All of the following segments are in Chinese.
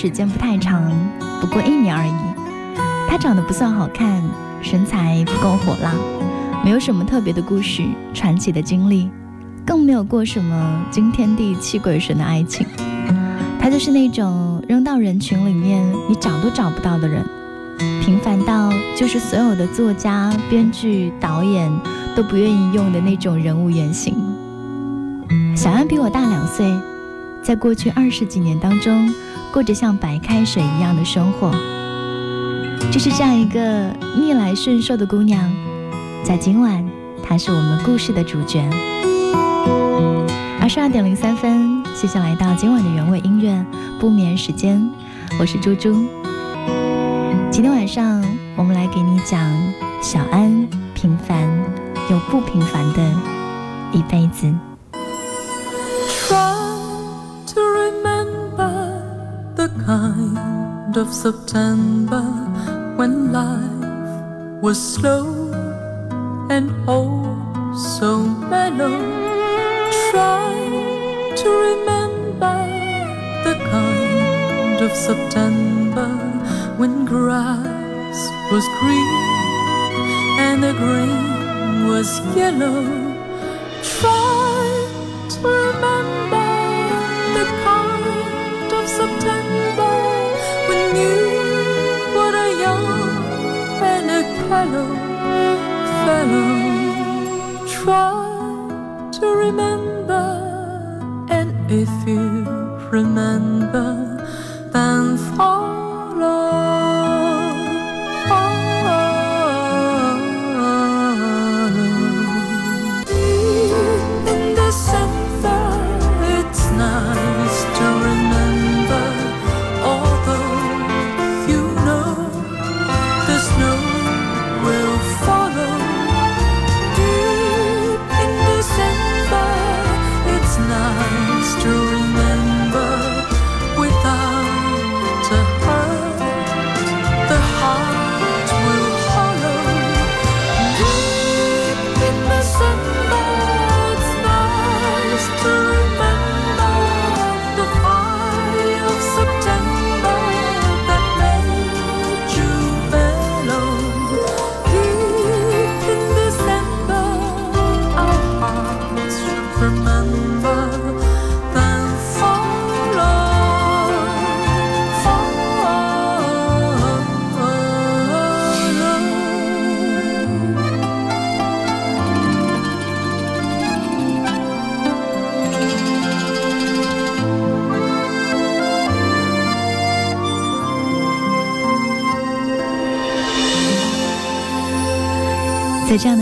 时间不太长，不过一年而已。他长得不算好看，身材不够火辣，没有什么特别的故事、传奇的经历，更没有过什么惊天地泣鬼神的爱情。他就是那种扔到人群里面你找都找不到的人，平凡到就是所有的作家、编剧、导演都不愿意用的那种人物原型。小安比我大两岁，在过去二十几年当中，过着像白开水一样的生活。就是这样一个逆来顺受的姑娘，在今晚，她是我们故事的主角。二十二点零三分，谢谢来到今晚的原味音乐不眠时间，我是猪猪。今天晚上我们来给你讲小安平凡又不平凡的一辈子。kind of September when life was slow and oh so mellow. Try to remember the kind of September when grass was green and the grain was yellow. Callow fellow. Try to remember and if you remember, then follow.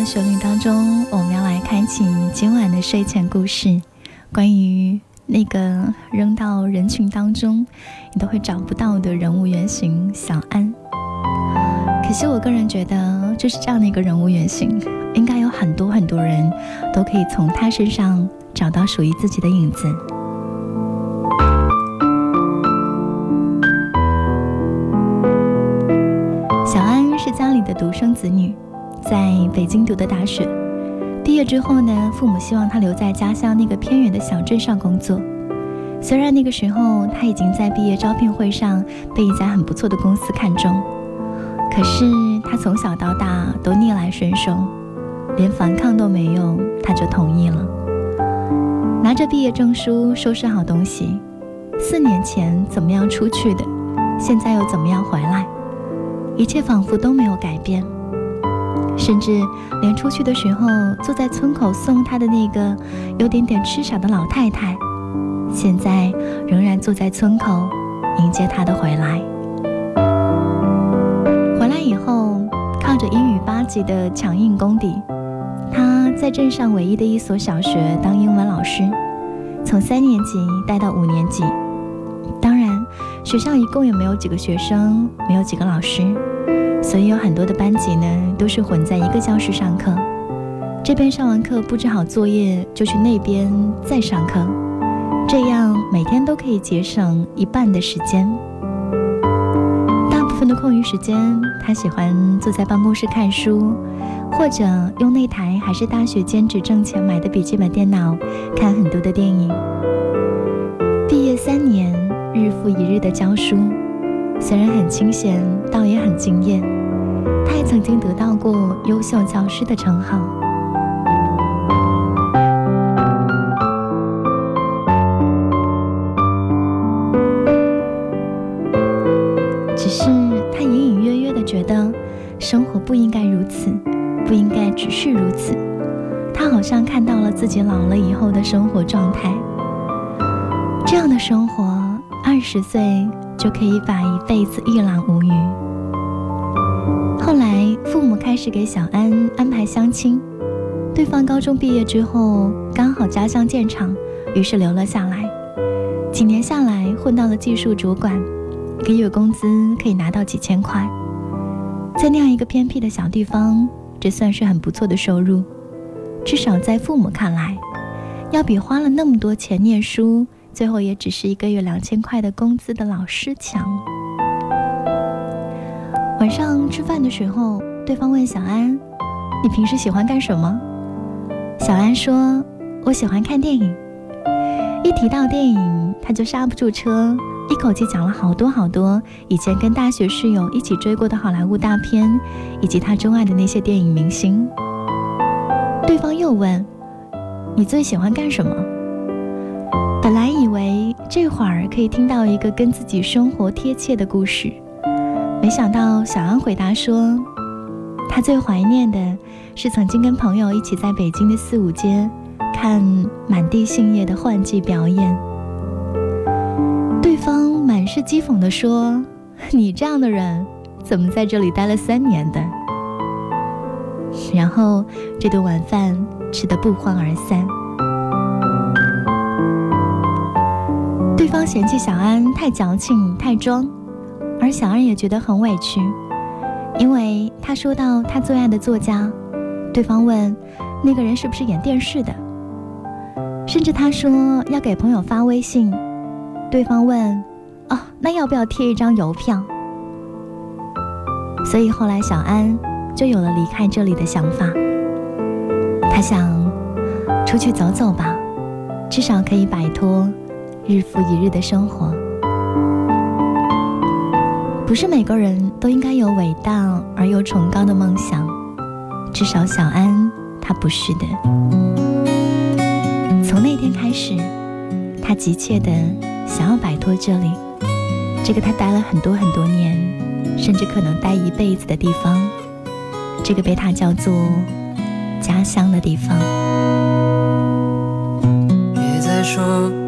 旋律当中，我们要来开启今晚的睡前故事，关于那个扔到人群当中你都会找不到的人物原型小安。可惜我个人觉得，就是这样的一个人物原型，应该有很多很多人都可以从他身上找到属于自己的影子。小安是家里的独生子女。在北京读的大学，毕业之后呢，父母希望他留在家乡那个偏远的小镇上工作。虽然那个时候他已经在毕业招聘会上被一家很不错的公司看中，可是他从小到大都逆来顺受，连反抗都没用，他就同意了。拿着毕业证书，收拾好东西，四年前怎么样出去的，现在又怎么样回来，一切仿佛都没有改变。甚至连出去的时候坐在村口送他的那个有点点痴傻的老太太，现在仍然坐在村口迎接他的回来。回来以后，靠着英语八级的强硬功底，他在镇上唯一的一所小学当英文老师，从三年级带到五年级。学校一共也没有几个学生，没有几个老师。所以有很多的班级呢，都是混在一个教室上课。这边上完课布置好作业，就去那边再上课，这样每天都可以节省一半的时间。大部分的空余时间，他喜欢坐在办公室看书，或者用那台还是大学兼职挣钱买的笔记本电脑看很多的电影。毕业三年，一日的教书，虽然很清闲，倒也很惊艳。他也曾经得到过优秀教师的称号。只是他隐隐约约的觉得，生活不应该如此，不应该只是如此。他好像看到了自己老了以后的生活状态。这样的生活，十岁就可以把一辈子一览无余。后来，父母开始给小安安排相亲，对方高中毕业之后刚好家乡建厂，于是留了下来。几年下来，混到了技术主管，一个月工资可以拿到几千块，在那样一个偏僻的小地方，这算是很不错的收入，至少在父母看来，要比花了那么多钱念书。最后也只是一个月两千块的工资的老师强。晚上吃饭的时候，对方问小安：“你平时喜欢干什么？”小安说：“我喜欢看电影。”一提到电影，他就刹不住车，一口气讲了好多好多以前跟大学室友一起追过的好莱坞大片，以及他钟爱的那些电影明星。对方又问：“你最喜欢干什么？”这会儿可以听到一个跟自己生活贴切的故事，没想到小安回答说，他最怀念的是曾经跟朋友一起在北京的四五街看满地杏叶的换季表演。对方满是讥讽地说：“你这样的人，怎么在这里待了三年的？”然后这顿晚饭吃得不欢而散。对方嫌弃小安太矫情、太装，而小安也觉得很委屈，因为他说到他最爱的作家，对方问那个人是不是演电视的，甚至他说要给朋友发微信，对方问哦，那要不要贴一张邮票？所以后来小安就有了离开这里的想法，他想出去走走吧，至少可以摆脱。日复一日的生活，不是每个人都应该有伟大而又崇高的梦想。至少小安他不是的。从那天开始，他急切的想要摆脱这里，这个他待了很多很多年，甚至可能待一辈子的地方，这个被他叫做家乡的地方。别再说。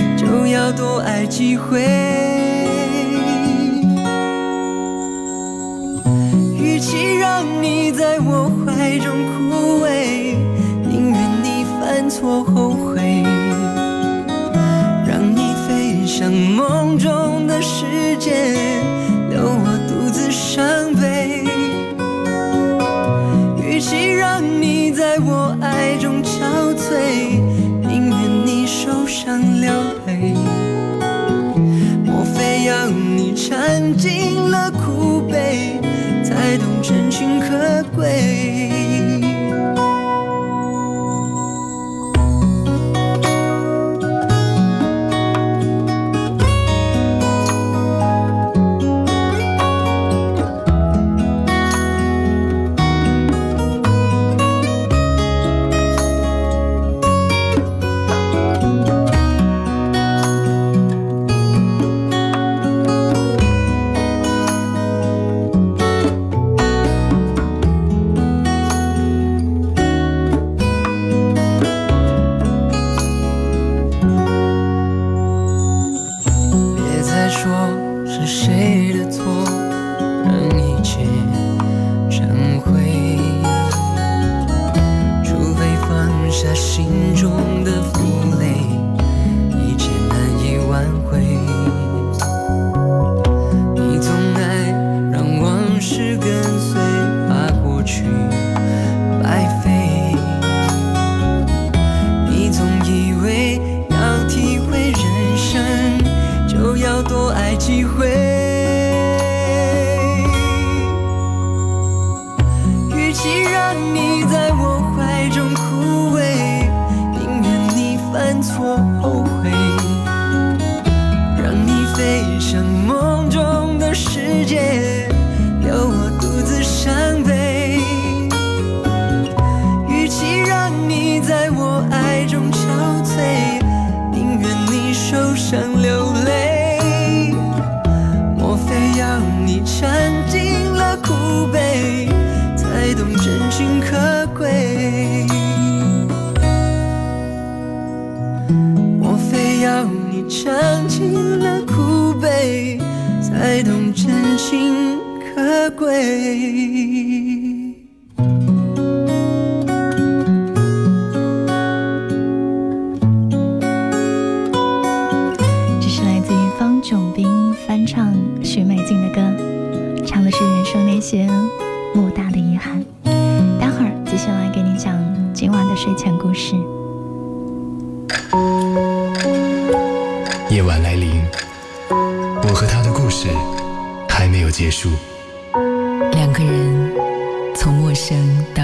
要多爱几回？与其让你在我怀中枯萎，宁愿你犯错后悔，让你飞向梦中的世界，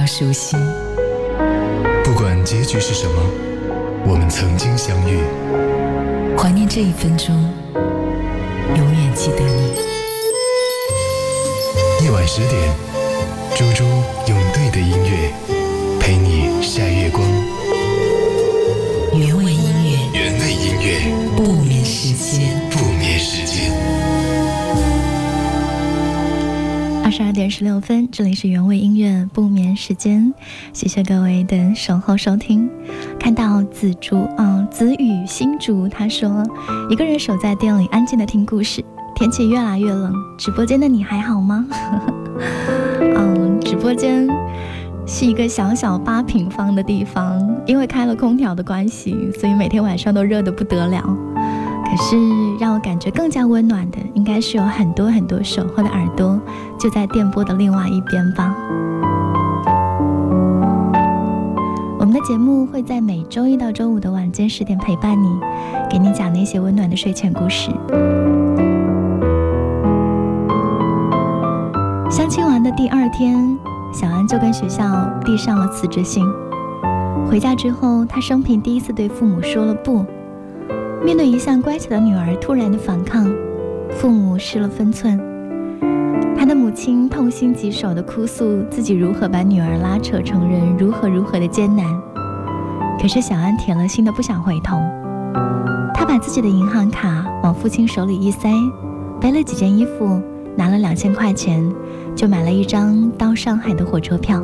熟悉，不管结局是什么，我们曾经相遇。怀念这一分钟，永远记得你。夜晚十点，猪猪用对的音乐陪你晒月光。原味音乐，原味音乐，不眠时间。十二点十六分，这里是原味音乐不眠时间，谢谢各位的守候收听。看到紫竹，嗯、紫雨新竹，他说一个人守在店里安静的听故事，天气越来越冷，直播间的你还好吗？嗯，直播间是一个小小八平方的地方，因为开了空调的关系，所以每天晚上都热得不得了。可是让我感觉更加温暖的，应该是有很多很多守候的耳朵，就在电波的另外一边吧。我们的节目会在每周一到周五的晚间十点陪伴你，给你讲那些温暖的睡前故事。相亲完的第二天，小安就跟学校递上了辞职信。回家之后，他生平第一次对父母说了不。面对一向乖巧的女儿突然的反抗，父母失了分寸。他的母亲痛心疾首地哭诉自己如何把女儿拉扯成人，如何如何的艰难。可是小安铁了心的不想回头，他把自己的银行卡往父亲手里一塞，背了几件衣服，拿了两千块钱，就买了一张到上海的火车票。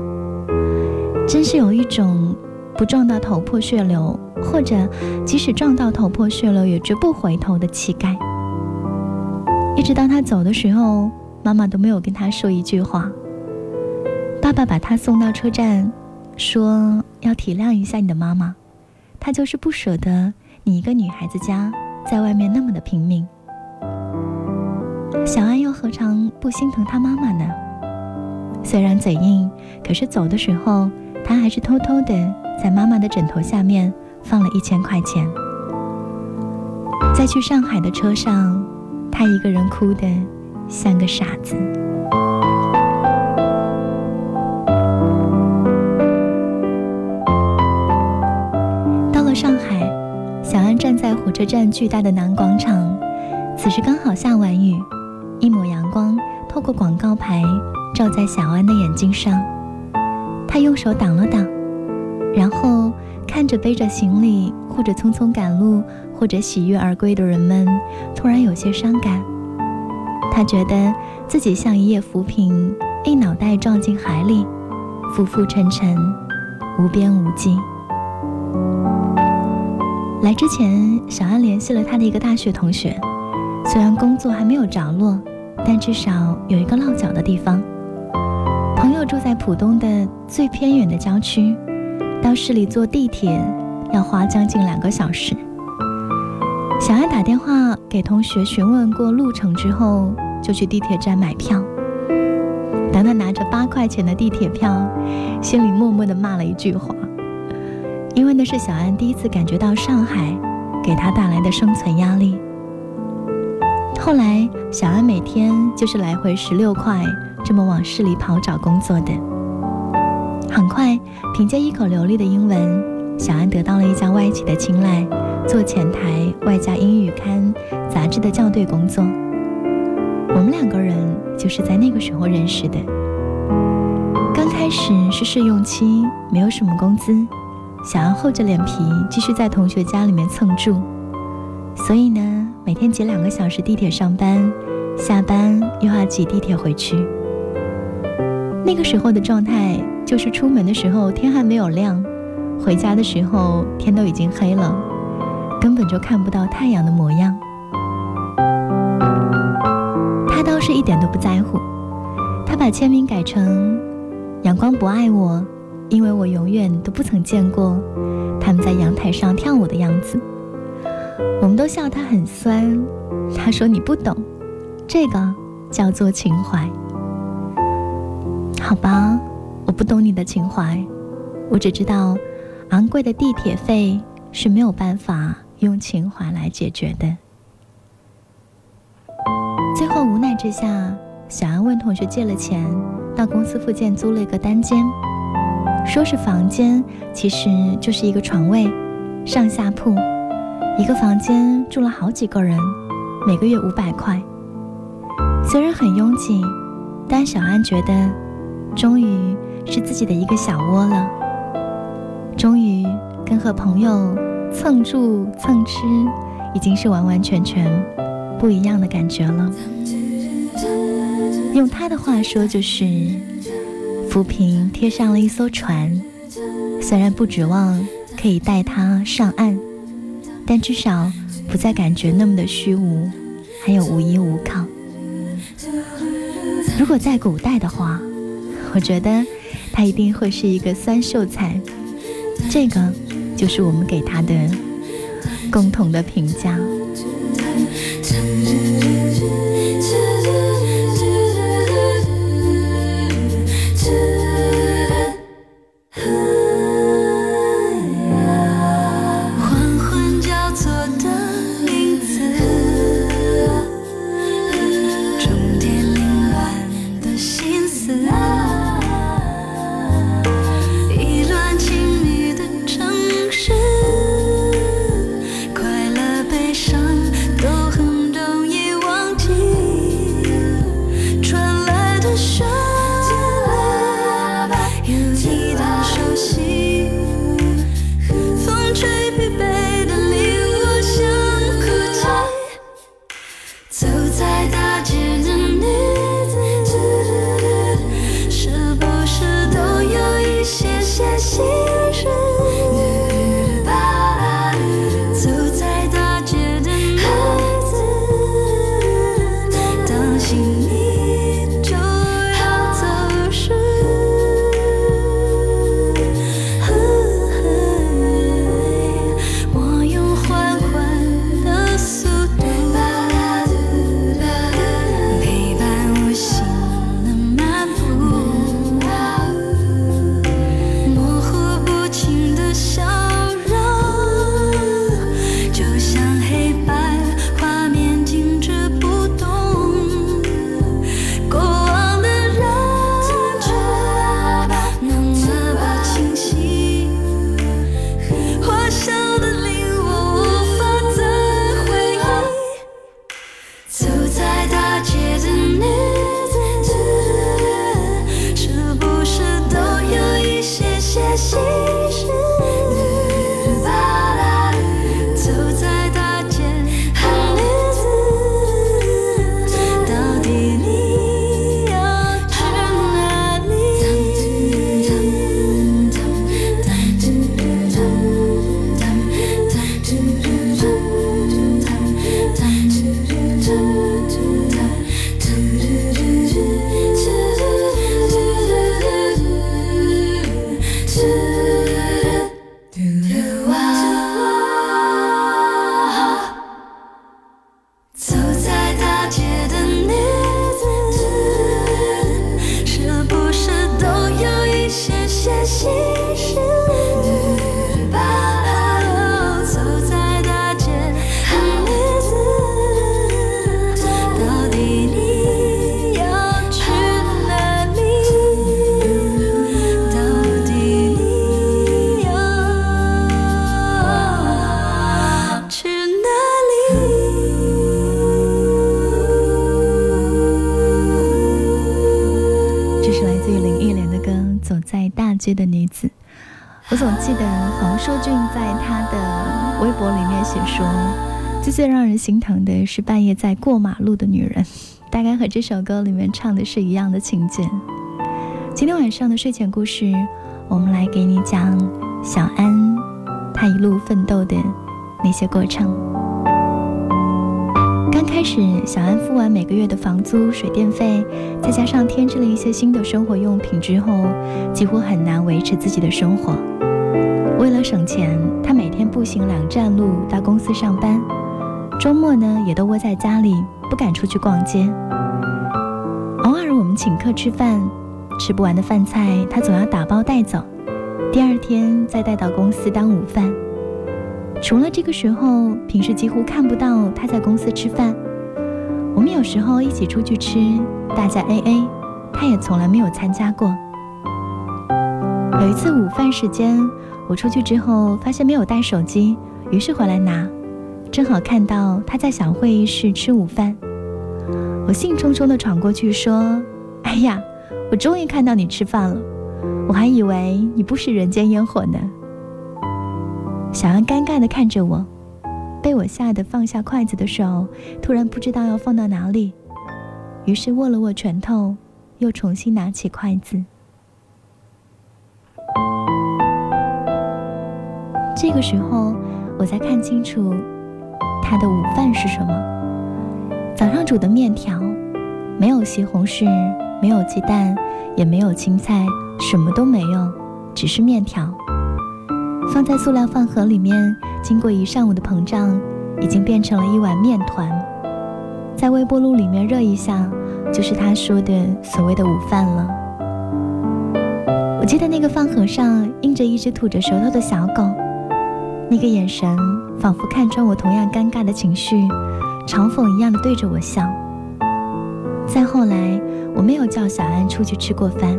真是有一种不撞到头破血流，或者即使撞到头破血流也绝不回头的气概。一直到他走的时候，妈妈都没有跟他说一句话。爸爸把他送到车站，说要体谅一下你的妈妈，她就是不舍得你一个女孩子家在外面那么的拼命。小安又何尝不心疼他妈妈呢？虽然嘴硬，可是走的时候，他还是偷偷的在妈妈的枕头下面放了一千块钱。在去上海的车上，他一个人哭得像个傻子。到了上海，小安站在火车站巨大的南广场，此时刚好下完雨，一抹阳光透过广告牌照在小安的眼睛上。他用手挡了挡，然后看着背着行李或者匆匆赶路或者喜悦而归的人们，突然有些伤感。他觉得自己像一叶浮萍，一脑袋撞进海里，浮浮沉沉，无边无际。来之前，小安联系了他的一个大学同学，虽然工作还没有着落，但至少有一个落脚的地方。朋友住在浦东的最偏远的郊区，到市里坐地铁要花将近两个小时。小安打电话给同学询问过路程之后，就去地铁站买票。当他拿着八块钱的地铁票，心里默默地骂了一句话，因为那是小安第一次感觉到上海给他带来的生存压力。后来，小安每天就是来回十六块这么往市里跑找工作的。很快，凭借一口流利的英文，小安得到了一家外企的青睐，做前台外加英语刊杂志的校对工作。我们两个人就是在那个时候认识的。刚开始是试用期，没有什么工资，小安厚着脸皮继续在同学家里面蹭住，所以呢，每天挤两个小时地铁上班，下班又要挤地铁回去。那个时候的状态就是出门的时候天还没有亮，回家的时候天都已经黑了，根本就看不到太阳的模样。他倒是一点都不在乎，他把签名改成“阳光不爱我，因为我永远都不曾见过他们在阳台上跳舞的样子。”我们都笑他很酸，他说：“你不懂，这个叫做情怀。”好吧，我不懂你的情怀，我只知道，昂贵的地铁费是没有办法用情怀来解决的。最后无奈之下，小安问同学借了钱，到公司附近租了一个单间，说是房间，其实就是一个床位，上下铺，一个房间住了好几个人，每个月五百块。虽然很拥挤，但小安觉得。终于是自己的一个小窝了，终于跟和朋友蹭住蹭吃，已经是完完全全不一样的感觉了。用他的话说，就是浮萍贴上了一艘船，虽然不指望可以带他上岸，但至少不再感觉那么的虚无，还有无依无靠。如果在古代的话。我觉得他一定会是一个酸秀才，这个就是我们给他的共同的评价。最林忆莲的歌《走在大街的女子》，我总记得黄硕俊在他的微博里面写说，最最让人心疼的是半夜在过马路的女人，大概和这首歌里面唱的是一样的情节。今天晚上的睡前故事，我们来给你讲小安他一路奋斗的那些过程。刚开始，小安付完每个月的房租、水电费，再加上添置了一些新的生活用品之后，几乎很难维持自己的生活。为了省钱，他每天步行两站路到公司上班，周末呢也都窝在家里，不敢出去逛街。偶尔我们请客吃饭，吃不完的饭菜他总要打包带走，第二天再带到公司当午饭。除了这个时候，平时几乎看不到他在公司吃饭。我们有时候一起出去吃，大家 A A，他也从来没有参加过。有一次午饭时间。我出去之后发现没有带手机，于是回来拿，正好看到他在小会议室吃午饭。我兴冲冲地闯过去说：“哎呀，我终于看到你吃饭了，我还以为你不食人间烟火呢。”小安尴尬地看着我，被我吓得放下筷子的手突然不知道要放到哪里，于是握了握拳头，又重新拿起筷子。这个时候，我才看清楚他的午饭是什么。早上煮的面条，没有西红柿，没有鸡蛋，也没有青菜，什么都没有，只是面条。放在塑料饭盒里面，经过一上午的膨胀，已经变成了一碗面团。在微波炉里面热一下，就是他说的所谓的午饭了。我记得那个饭盒上印着一只吐着舌头的小狗。那个眼神仿佛看穿我同样尴尬的情绪，嘲讽一样的对着我笑。再后来，我没有叫小安出去吃过饭，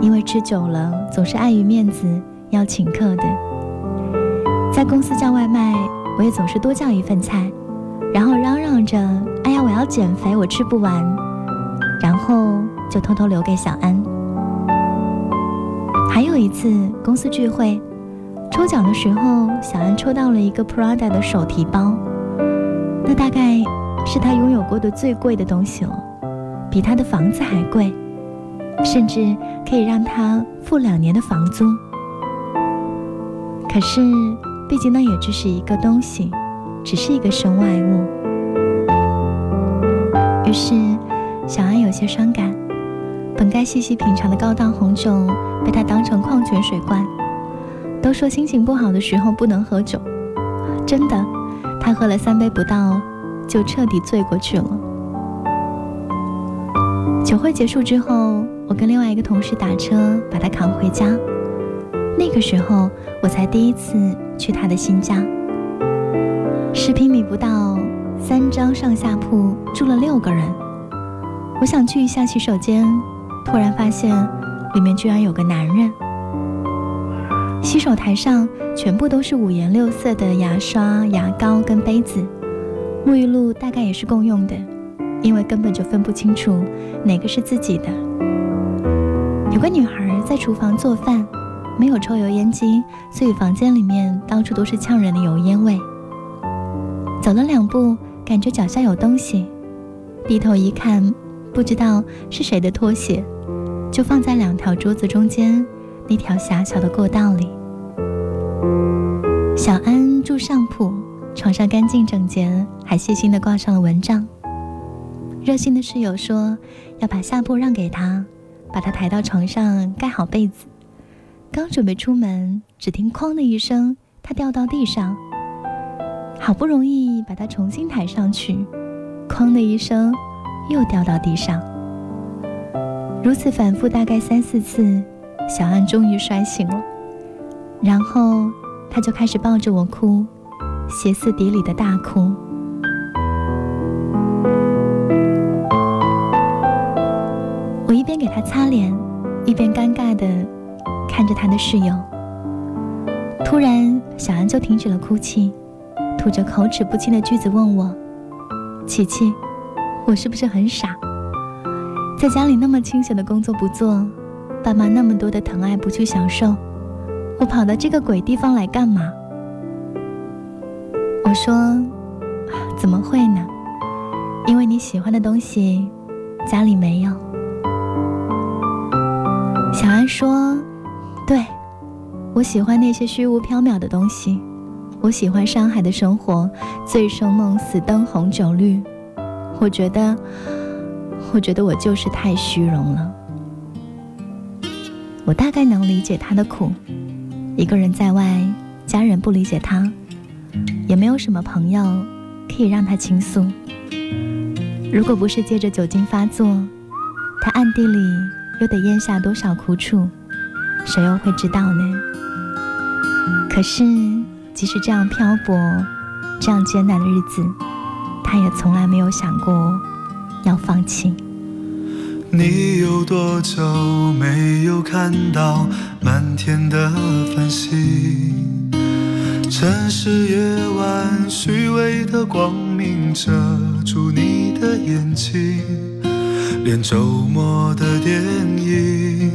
因为吃久了总是碍于面子要请客的。在公司叫外卖，我也总是多叫一份菜，然后嚷嚷着：“哎呀，我要减肥，我吃不完。”然后就偷偷留给小安。还有一次公司聚会。抽奖的时候，小安抽到了一个 Prada 的手提包，那大概是他拥有过的最贵的东西了，比他的房子还贵，甚至可以让他付两年的房租。可是，毕竟那也只是一个东西，只是一个身外物。于是，小安有些伤感，本该细细品尝的高档红酒，被他当成矿泉水灌。都说心情不好的时候不能喝酒，真的，他喝了三杯不到，就彻底醉过去了。酒会结束之后，我跟另外一个同事打车把他扛回家。那个时候，我才第一次去他的新家，十平米不到，三张上下铺，住了六个人。我想去一下洗手间，突然发现里面居然有个男人。洗手台上全部都是五颜六色的牙刷、牙膏跟杯子，沐浴露大概也是共用的，因为根本就分不清楚哪个是自己的。有个女孩在厨房做饭，没有抽油烟机，所以房间里面到处都是呛人的油烟味。走了两步，感觉脚下有东西，低头一看，不知道是谁的拖鞋，就放在两条桌子中间。那条狭小的过道里，小安住上铺，床上干净整洁，还细心地挂上了蚊帐。热心的室友说要把下铺让给他，把他抬到床上盖好被子。刚准备出门，只听“哐”的一声，他掉到地上。好不容易把他重新抬上去，“哐”的一声，又掉到地上。如此反复，大概三四次。小安终于摔醒了，然后他就开始抱着我哭，歇斯底里的大哭。我一边给他擦脸，一边尴尬的看着他的室友。突然，小安就停止了哭泣，吐着口齿不清的句子问我：“琪琪，我是不是很傻？在家里那么清闲的工作不做？”爸妈那么多的疼爱不去享受，我跑到这个鬼地方来干嘛？我说，怎么会呢？因为你喜欢的东西家里没有。小安说，对，我喜欢那些虚无缥缈的东西，我喜欢上海的生活，醉生梦死，灯红酒绿。我觉得，我觉得我就是太虚荣了。我大概能理解他的苦，一个人在外，家人不理解他，也没有什么朋友可以让他倾诉。如果不是借着酒精发作，他暗地里又得咽下多少苦楚，谁又会知道呢？可是，即使这样漂泊，这样艰难的日子。他也从来没有想过要放弃。你有多久没有看到满天的繁星？城市夜晚虚伪的光明遮住你的眼睛，连周末的电影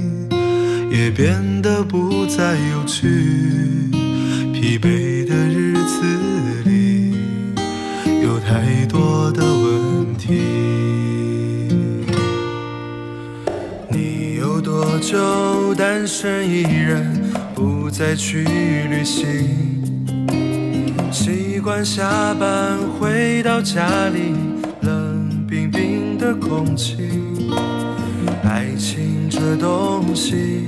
也变得不再有趣。疲惫的日子里。有太多的问题。你有多久单身一人，不再去旅行？习惯下班回到家里，冷冰冰的空气。爱情这东西，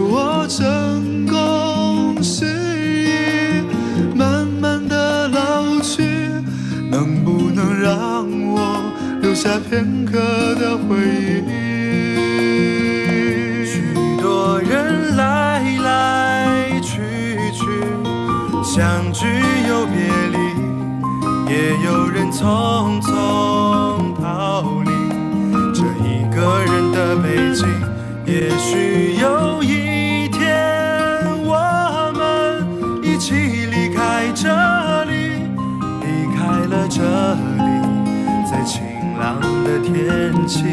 下片刻的回忆。许多人来来去去，相聚又别离，也有人匆匆逃离。这一个人的北京，也许有的天气。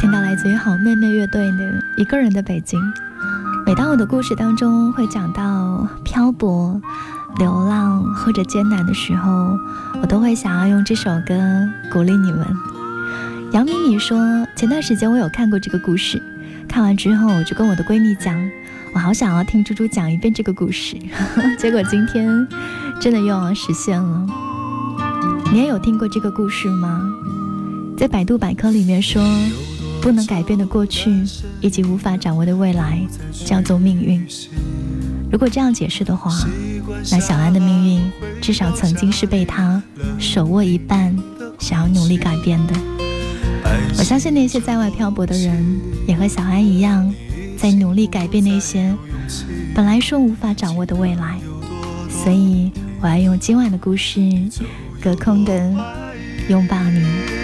听到来自于好妹妹乐队的《一个人的北京》。每当我的故事当中会讲到漂泊、流浪或者艰难的时候，我都会想要用这首歌鼓励你们。杨米米说，前段时间我有看过这个故事，看完之后我就跟我的闺蜜讲，我好想要听猪猪讲一遍这个故事。结果今天真的又要实现了。你也有听过这个故事吗？在百度百科里面说，不能改变的过去以及无法掌握的未来叫做命运。如果这样解释的话，那小安的命运至少曾经是被他手握一半，想要努力改变的。我相信那些在外漂泊的人也和小安一样，在努力改变那些本来说无法掌握的未来。所以，我要用今晚的故事。隔空的拥抱你。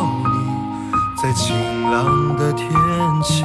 冷的天气。